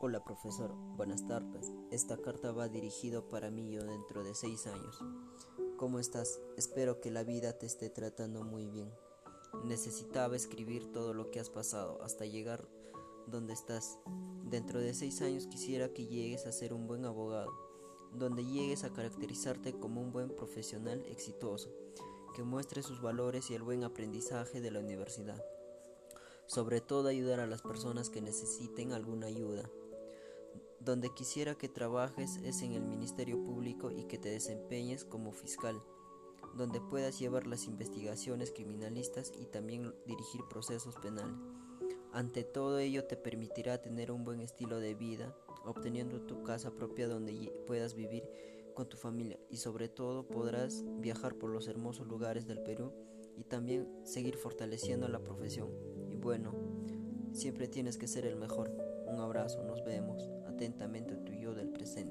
Hola profesor, buenas tardes. Esta carta va dirigido para mí yo dentro de seis años. ¿Cómo estás? Espero que la vida te esté tratando muy bien. Necesitaba escribir todo lo que has pasado hasta llegar donde estás. Dentro de seis años quisiera que llegues a ser un buen abogado, donde llegues a caracterizarte como un buen profesional exitoso, que muestre sus valores y el buen aprendizaje de la universidad sobre todo ayudar a las personas que necesiten alguna ayuda. Donde quisiera que trabajes es en el Ministerio Público y que te desempeñes como fiscal, donde puedas llevar las investigaciones criminalistas y también dirigir procesos penales. Ante todo ello te permitirá tener un buen estilo de vida, obteniendo tu casa propia donde puedas vivir con tu familia y sobre todo podrás viajar por los hermosos lugares del Perú y también seguir fortaleciendo la profesión. Y bueno, siempre tienes que ser el mejor. Un abrazo, nos vemos atentamente tu yo del presente.